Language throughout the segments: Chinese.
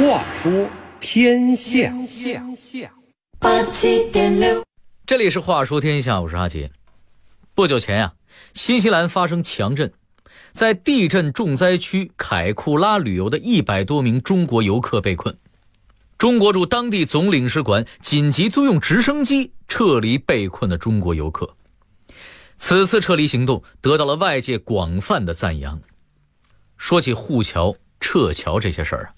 话说天下，八七点六，这里是话说天下，我是阿杰。不久前呀、新西兰发生强震，在地震重灾区凯库拉旅游的一百多名中国游客被困，中国驻当地总领事馆紧急租用直升机撤离被困的中国游客。此次撤离行动得到了外界广泛的赞扬。说起护桥、撤侨这些事儿啊，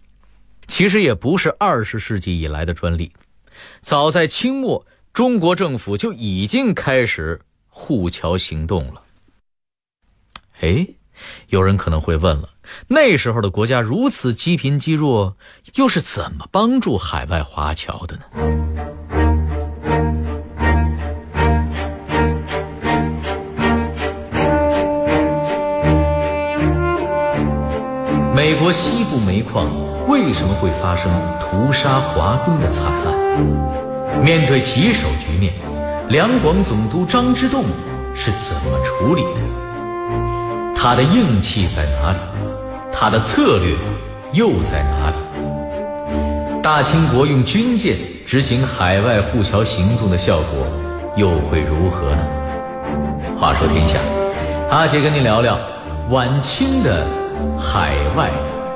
其实也不是二十世纪以来的专利，早在清末，中国政府就已经开始护侨行动了。哎，有人可能会问了，那时候的国家如此积贫积弱，又是怎么帮助海外华侨的呢？美国西部煤矿为什么会发生屠杀华工的惨案？面对棘手局面，两广总督张之洞是怎么处理的？他的硬气在哪里？他的策略又在哪里？大清国用军舰执行海外护侨行动的效果又会如何呢？话说天下，阿杰跟您聊聊晚清的海外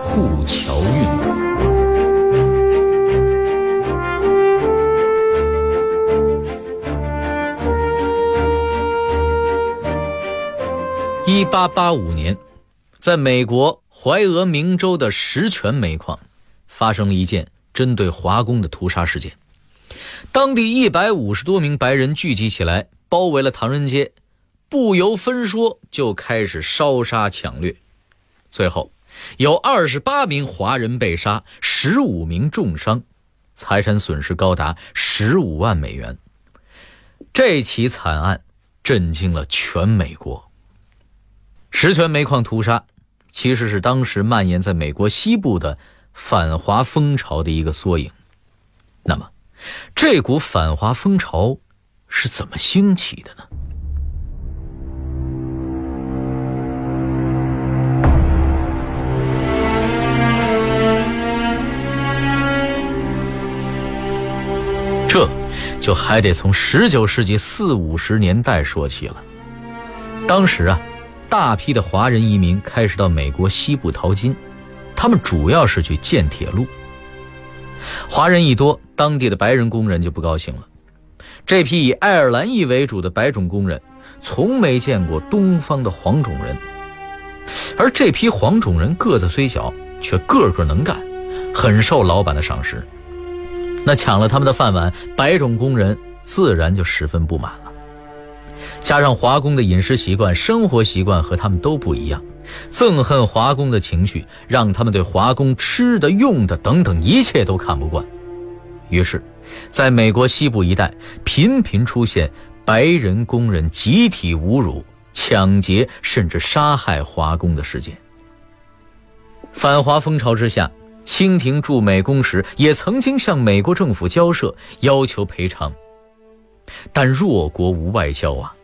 护侨运动。一八八五年，在美国怀俄明州的石泉煤矿，发生了一件针对华工的屠杀事件。当地一百五十多名白人聚集起来，包围了唐人街，不由分说就开始烧杀抢掠。最后，有二十八名华人被杀，十五名重伤，财产损失高达十五万美元。这起惨案震惊了全美国。石泉煤矿屠杀，其实是当时蔓延在美国西部的反华风潮的一个缩影。那么，这股反华风潮是怎么兴起的呢？就还得从十九世纪四五十年代说起了。当时啊，大批的华人移民开始到美国西部淘金，他们主要是去建铁路。华人一多，当地的白人工人就不高兴了。这批以爱尔兰裔为主的白种工人，从没见过东方的黄种人，而这批黄种人个子虽小，却个个能干，很受老板的赏识。那抢了他们的饭碗，白种工人自然就十分不满了。加上华工的饮食习惯、生活习惯和他们都不一样，憎恨华工的情绪让他们对华工吃的、用的等等一切都看不惯。于是，在美国西部一带频频出现白人工人集体侮辱、抢劫甚至杀害华工的事件。反华风潮之下，清廷驻美公使也曾经向美国政府交涉，要求赔偿。但弱国无外交啊，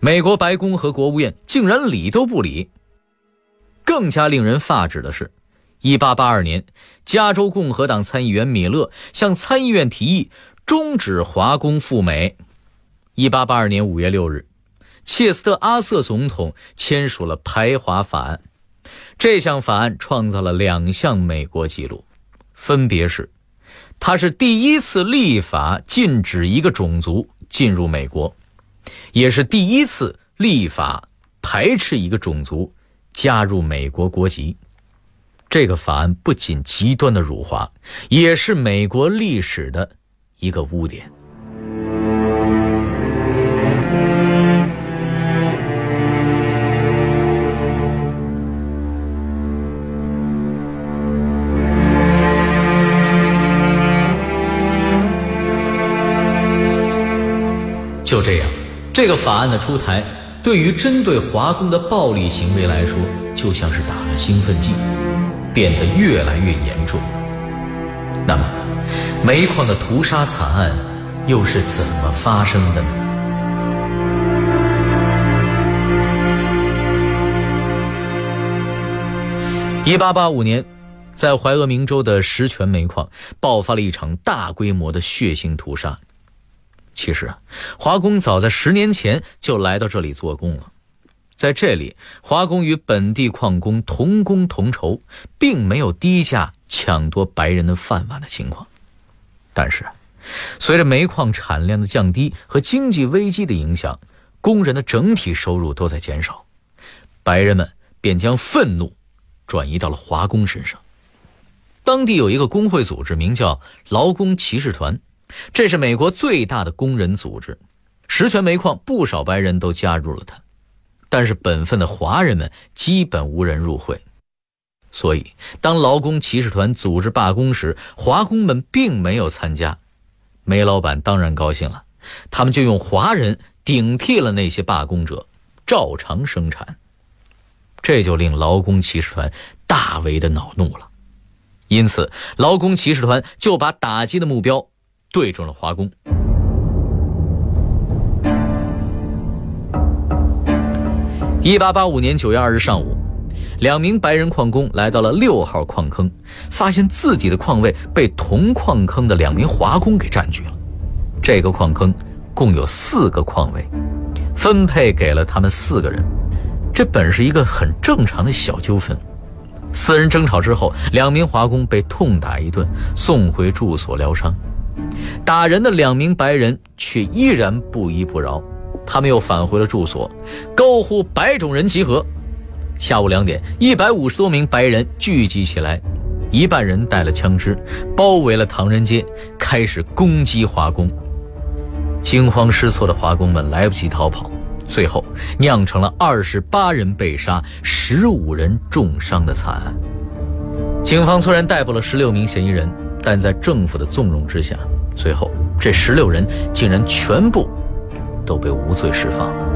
美国白宫和国务院竟然理都不理。更加令人发指的是，1882年，加州共和党参议员米勒向参议院提议终止华工赴美。1882年5月6日，切斯特·阿瑟总统签署了排华法案。这项法案创造了两项美国纪录，分别是：它是第一次立法禁止一个种族进入美国，也是第一次立法排斥一个种族加入美国国籍。这个法案不仅极端的辱华，也是美国历史的一个污点。就这样，这个法案的出台，对于针对华工的暴力行为来说，就像是打了兴奋剂，变得越来越严重。那么，煤矿的屠杀惨案又是怎么发生的呢？一八八五年，在怀俄明州的石泉煤矿爆发了一场大规模的血腥屠杀。其实啊，华工早在十年前就来到这里做工了，在这里，华工与本地矿工同工同酬，并没有低价抢夺白人的饭碗的情况。但是，随着煤矿产量的降低和经济危机的影响，工人的整体收入都在减少，白人们便将愤怒转移到了华工身上。当地有一个工会组织，名叫劳工骑士团。这是美国最大的工人组织，石泉煤矿不少白人都加入了它，但是本分的华人们基本无人入会。所以，当劳工骑士团组织罢工时，华工们并没有参加。煤老板当然高兴了，他们就用华人顶替了那些罢工者，照常生产。这就令劳工骑士团大为的恼怒了，因此，劳工骑士团就把打击的目标。对准了华工。一八八五年九月二日上午，两名白人矿工来到了六号矿坑，发现自己的矿位被同矿坑的两名华工给占据了。这个矿坑共有四个矿位，分配给了他们四个人。这本是一个很正常的小纠纷。四人争吵之后，两名华工被痛打一顿，送回住所疗伤。打人的两名白人却依然不依不饶，他们又返回了住所，高呼“白种人集合”。下午两点，一百五十多名白人聚集起来，一半人带了枪支，包围了唐人街，开始攻击华工。惊慌失措的华工们来不及逃跑，最后酿成了二十八人被杀、十五人重伤的惨案。警方虽然逮捕了十六名嫌疑人。但在政府的纵容之下，最后这十六人竟然全部都被无罪释放了。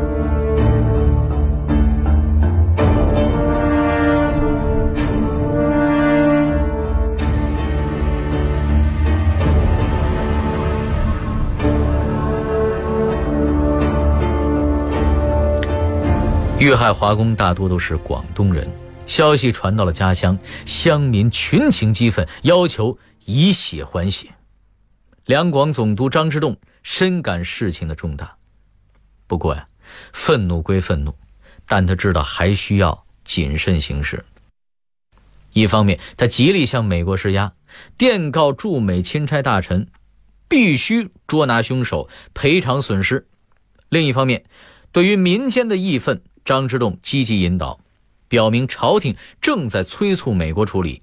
遇害华工大多都是广东人，消息传到了家乡，乡民群情激愤，要求。以血还血，两广总督张之洞深感事情的重大，不过呀，愤怒归愤怒，但他知道还需要谨慎行事。一方面，他极力向美国施压，电告驻美钦差大臣，必须捉拿凶手，赔偿损失；另一方面，对于民间的义愤，张之洞积极引导，表明朝廷正在催促美国处理。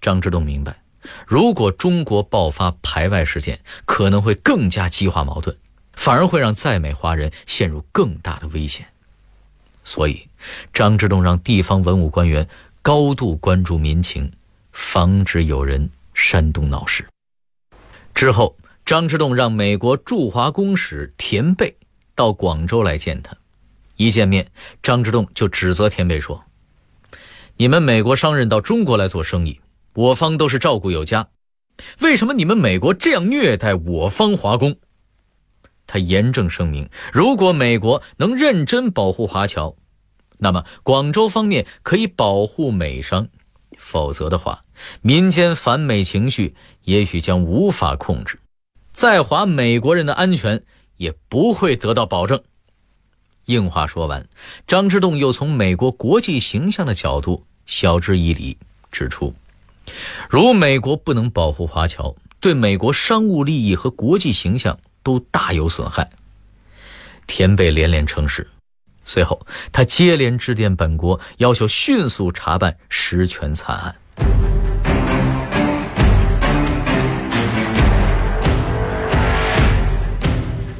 张之洞明白。如果中国爆发排外事件，可能会更加激化矛盾，反而会让在美华人陷入更大的危险。所以，张之洞让地方文武官员高度关注民情，防止有人煽动闹事。之后，张之洞让美国驻华公使田贝到广州来见他。一见面，张之洞就指责田贝说：“你们美国商人到中国来做生意。”我方都是照顾有加，为什么你们美国这样虐待我方华工？他严正声明：如果美国能认真保护华侨，那么广州方面可以保护美商；否则的话，民间反美情绪也许将无法控制，在华美国人的安全也不会得到保证。硬话说完，张之洞又从美国国际形象的角度晓之以理，指出。如美国不能保护华侨，对美国商务利益和国际形象都大有损害。田贝连连称是，随后他接连致电本国，要求迅速查办石泉惨案。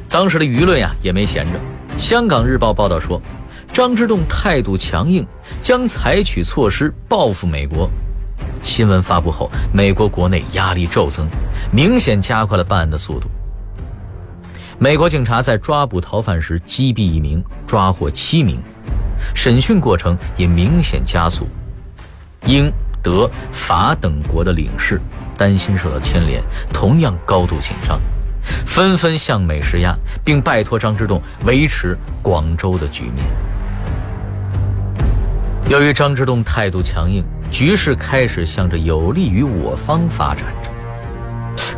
当时的舆论呀也没闲着，香港日报报道说，张之洞态度强硬，将采取措施报复美国。新闻发布后，美国国内压力骤增，明显加快了办案的速度。美国警察在抓捕逃犯时击毙一名，抓获七名，审讯过程也明显加速。英、德、法等国的领事担心受到牵连，同样高度紧张，纷纷向美施压，并拜托张之洞维持广州的局面。由于张之洞态度强硬，局势开始向着有利于我方发展着。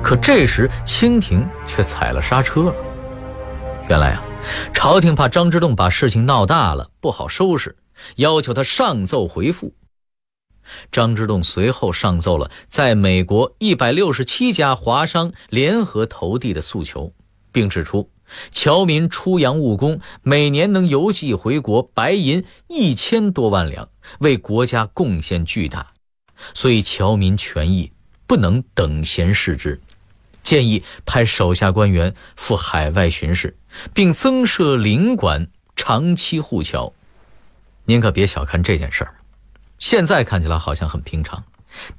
可这时，清廷却踩了刹车了。原来啊，朝廷怕张之洞把事情闹大了不好收拾，要求他上奏回复。张之洞随后上奏了在美国一百六十七家华商联合投递的诉求，并指出侨民出洋务工每年能邮寄回国白银一千多万两，为国家贡献巨大，所以侨民权益不能等闲视之。建议派手下官员赴海外巡视，并增设领馆，长期护侨。您可别小看这件事儿。现在看起来好像很平常，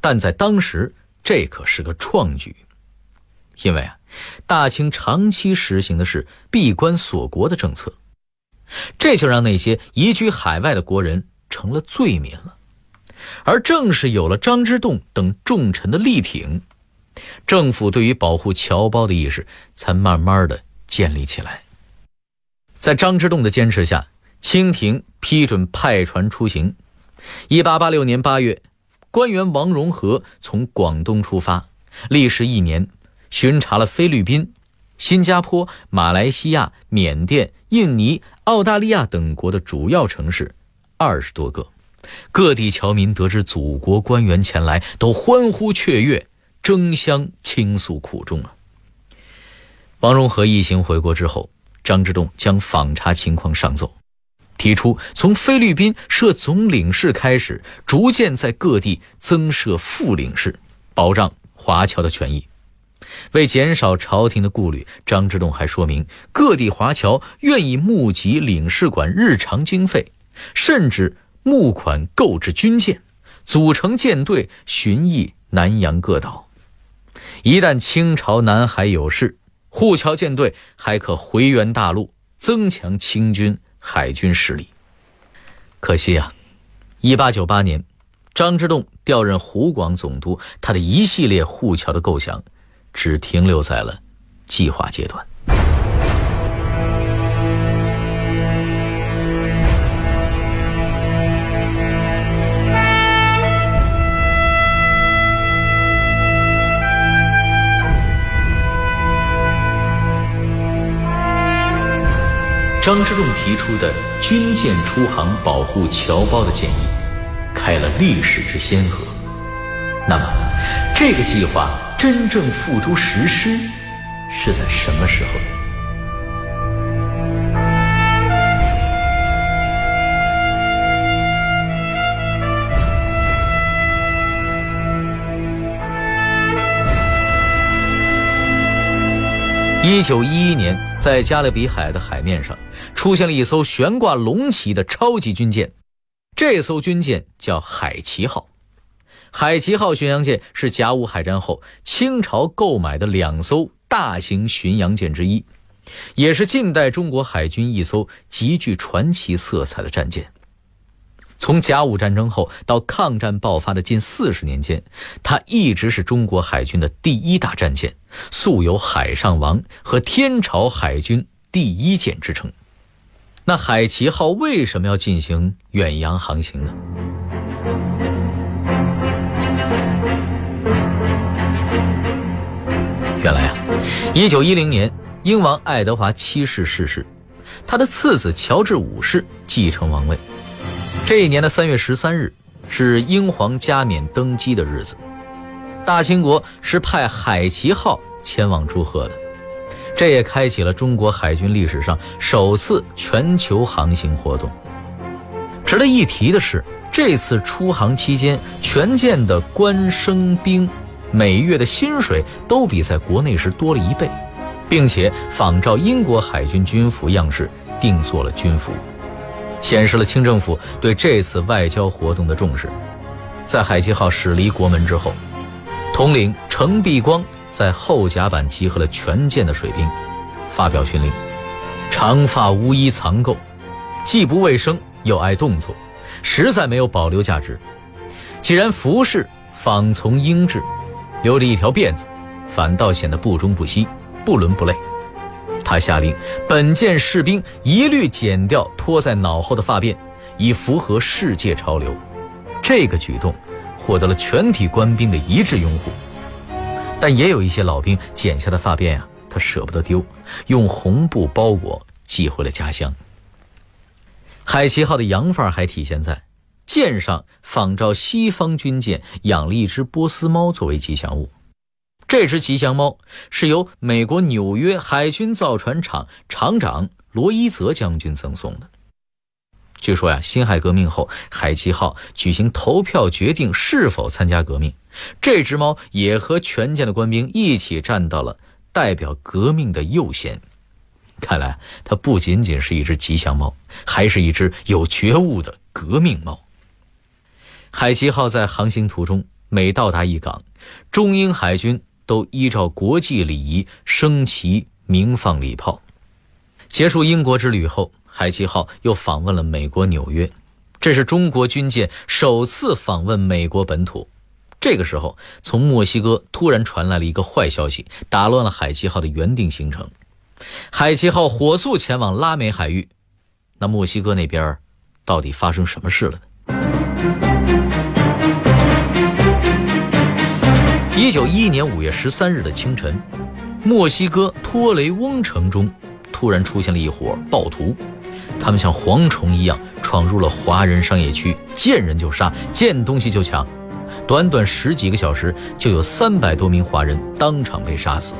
但在当时这可是个创举，因为啊，大清长期实行的是闭关锁国的政策，这就让那些移居海外的国人成了罪名了。而正是有了张之洞等重臣的力挺，政府对于保护侨胞的意识才慢慢的建立起来。在张之洞的坚持下，清廷批准派船出行。一八八六年八月，官员王荣和从广东出发，历时一年，巡查了菲律宾、新加坡、马来西亚、缅甸、印尼、澳大利亚等国的主要城市二十多个。各地侨民得知祖国官员前来，都欢呼雀跃，争相倾诉苦衷啊。王荣和一行回国之后，张之洞将访查情况上奏。提出从菲律宾设总领事开始，逐渐在各地增设副领事，保障华侨的权益。为减少朝廷的顾虑，张之洞还说明，各地华侨愿意募集领事馆日常经费，甚至募款购置军舰，组成舰队巡弋南洋各岛。一旦清朝南海有事，护侨舰队还可回援大陆，增强清军。海军实力。可惜啊，一八九八年，张之洞调任湖广总督，他的一系列护侨的构想，只停留在了计划阶段。张之洞提出的军舰出航保护侨胞的建议，开了历史之先河。那么，这个计划真正付诸实施是在什么时候呢？一九一一年，在加勒比海的海面上，出现了一艘悬挂龙旗的超级军舰。这艘军舰叫海旗号。海旗号巡洋舰是甲午海战后清朝购买的两艘大型巡洋舰之一，也是近代中国海军一艘极具传奇色彩的战舰。从甲午战争后到抗战爆发的近四十年间，它一直是中国海军的第一大战舰，素有“海上王”和“天朝海军第一舰”之称。那海旗号为什么要进行远洋航行呢？原来啊，一九一零年，英王爱德华七世逝世，他的次子乔治五世继承王位。这一年的三月十三日是英皇加冕登基的日子，大清国是派海旗号前往祝贺的，这也开启了中国海军历史上首次全球航行活动。值得一提的是，这次出航期间，全舰的官升兵每月的薪水都比在国内时多了一倍，并且仿照英国海军军服样式定做了军服。显示了清政府对这次外交活动的重视。在海旗号驶离国门之后，统领程璧光在后甲板集合了全舰的水兵，发表训令：长发乌衣藏垢，既不卫生又爱动作，实在没有保留价值。既然服饰仿从英制，留着一条辫子，反倒显得不中不西，不伦不类。他下令，本舰士兵一律剪掉拖在脑后的发辫，以符合世界潮流。这个举动获得了全体官兵的一致拥护。但也有一些老兵剪下的发辫呀，他舍不得丢，用红布包裹寄回了家乡。海奇号的洋范儿还体现在舰上仿照西方军舰养了一只波斯猫作为吉祥物。这只吉祥猫是由美国纽约海军造船厂厂长罗伊泽将军赠送的。据说呀，辛亥革命后，海奇号举行投票决定是否参加革命，这只猫也和全舰的官兵一起站到了代表革命的右线。看来，它不仅仅是一只吉祥猫，还是一只有觉悟的革命猫。海奇号在航行途中，每到达一港，中英海军都依照国际礼仪升旗、鸣放礼炮。结束英国之旅后，海奇号又访问了美国纽约，这是中国军舰首次访问美国本土。这个时候，从墨西哥突然传来了一个坏消息，打乱了海奇号的原定行程。海奇号火速前往拉美海域，那墨西哥那边到底发生什么事了呢？一九一一年五月十三日的清晨，墨西哥托雷翁城中突然出现了一伙暴徒，他们像蝗虫一样闯入了华人商业区，见人就杀，见东西就抢，短短十几个小时，就有三百多名华人当场被杀死。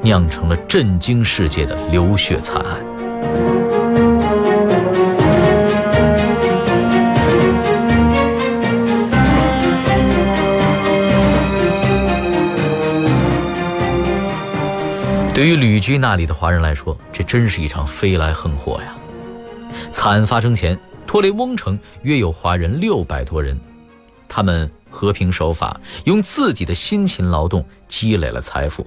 酿成了震惊世界的流血惨案。对于旅居那里的华人来说，这真是一场飞来横祸呀！惨案发生前，托雷翁城约有华人六百多人，他们和平守法，用自己的辛勤劳动积累了财富。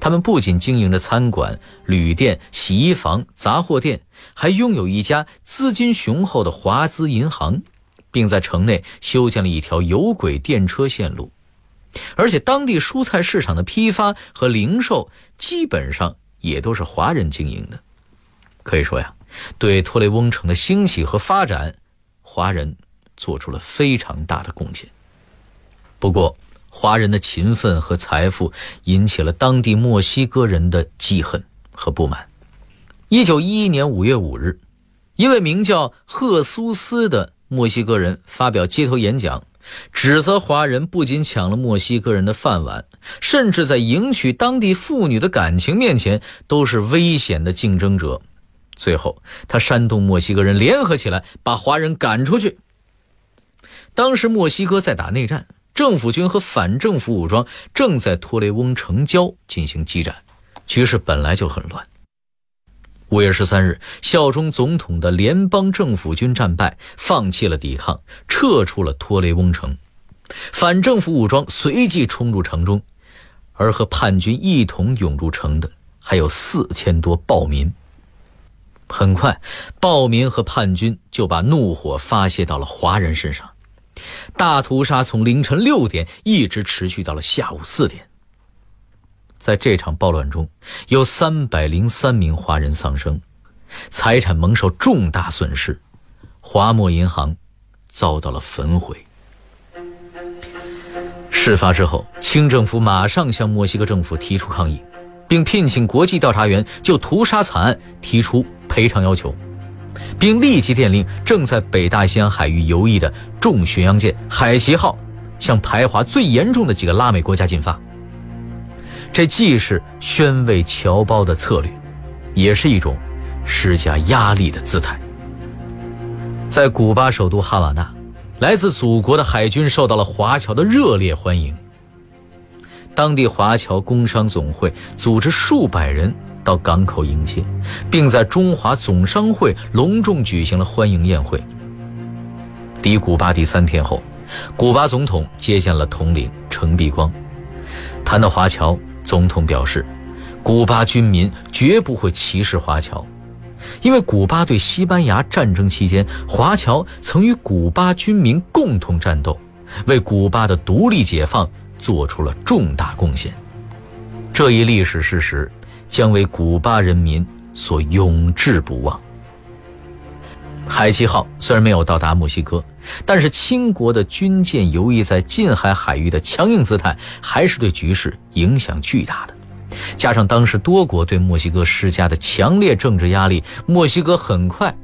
他们不仅经营着餐馆、旅店、洗衣房、杂货店，还拥有一家资金雄厚的华资银行，并在城内修建了一条有轨电车线路。而且，当地蔬菜市场的批发和零售基本上也都是华人经营的。可以说呀，对托雷翁城的兴起和发展，华人做出了非常大的贡献。不过，华人的勤奋和财富引起了当地墨西哥人的记恨和不满。一九一一年五月五日，一位名叫赫苏斯的墨西哥人发表街头演讲，指责华人不仅抢了墨西哥人的饭碗，甚至在迎娶当地妇女的感情面前都是危险的竞争者。最后，他煽动墨西哥人联合起来，把华人赶出去。当时，墨西哥在打内战。政府军和反政府武装正在托雷翁城郊进行激战，局势本来就很乱。五月十三日，效忠总统的联邦政府军战败，放弃了抵抗，撤出了托雷翁城。反政府武装随即冲入城中，而和叛军一同涌入城的还有四千多暴民。很快，暴民和叛军就把怒火发泄到了华人身上。大屠杀从凌晨六点一直持续到了下午四点。在这场暴乱中，有三百零三名华人丧生，财产蒙受重大损失，华墨银行遭到了焚毁。事发之后，清政府马上向墨西哥政府提出抗议，并聘请国际调查员就屠杀惨案提出赔偿要求。并立即电令正在北大西洋海域游弋的重巡洋舰“海奇号”向排华最严重的几个拉美国家进发。这既是宣慰侨胞的策略，也是一种施加压力的姿态。在古巴首都哈瓦那，来自祖国的海军受到了华侨的热烈欢迎。当地华侨工商总会组织数百人。到港口迎接，并在中华总商会隆重举行了欢迎宴会。抵古巴第三天后，古巴总统接见了统领程璧光。谈到华侨，总统表示，古巴军民绝不会歧视华侨，因为古巴对西班牙战争期间，华侨曾与古巴军民共同战斗，为古巴的独立解放做出了重大贡献。这一历史事实。将为古巴人民所永志不忘。海七号虽然没有到达墨西哥，但是清国的军舰游弋在近海海域的强硬姿态，还是对局势影响巨大的。加上当时多国对墨西哥施加的强烈政治压力，墨西哥很快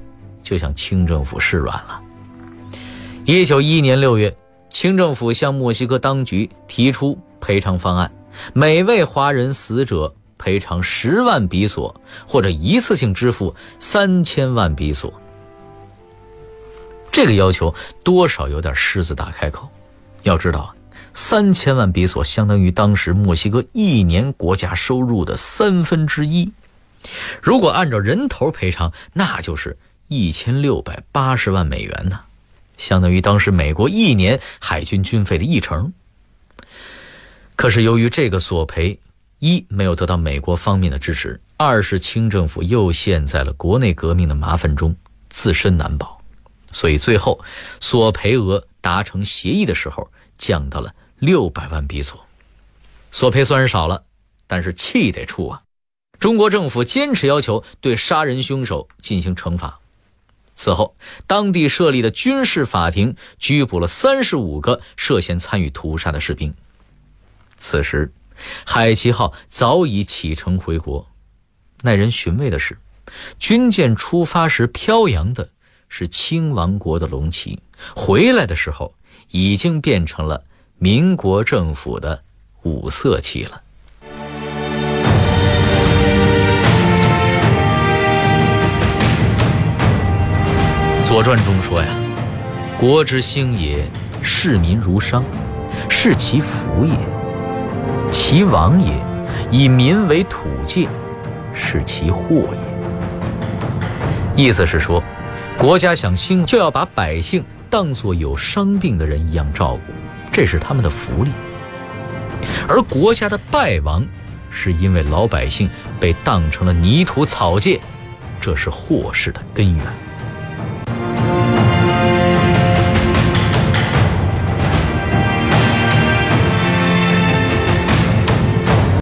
就向清政府示软了。一九一一年六月，清政府向墨西哥当局提出赔偿方案，每位华人死者赔偿十万比索，或者一次性支付三千万比索。这个要求多少有点狮子大开口。要知道。三千万比索相当于当时墨西哥一年国家收入的三分之一，如果按照人头赔偿，那就是一千六百八十万美元呢，相当于当时美国一年海军军费的一成。可是由于这个索赔，一没有得到美国方面的支持，二是清政府又陷在了国内革命的麻烦中，自身难保，所以最后索赔额达成协议的时候降到了。六百万比索，索赔虽然少了，但是气得出啊！中国政府坚持要求对杀人凶手进行惩罚。此后，当地设立的军事法庭拘捕了三十五个涉嫌参与屠杀的士兵。此时，海奇号早已启程回国。耐人寻味的是，军舰出发时飘扬的是清王国的龙旗，回来的时候已经变成了。民国政府的五色旗了。《左传》中说呀：“国之兴也，视民如商，是其福也；其亡也，以民为土界，是其祸也。”意思是说，国家想兴，就要把百姓当作有伤病的人一样照顾。这是他们的福利，而国家的败亡，是因为老百姓被当成了泥土草芥，这是祸事的根源。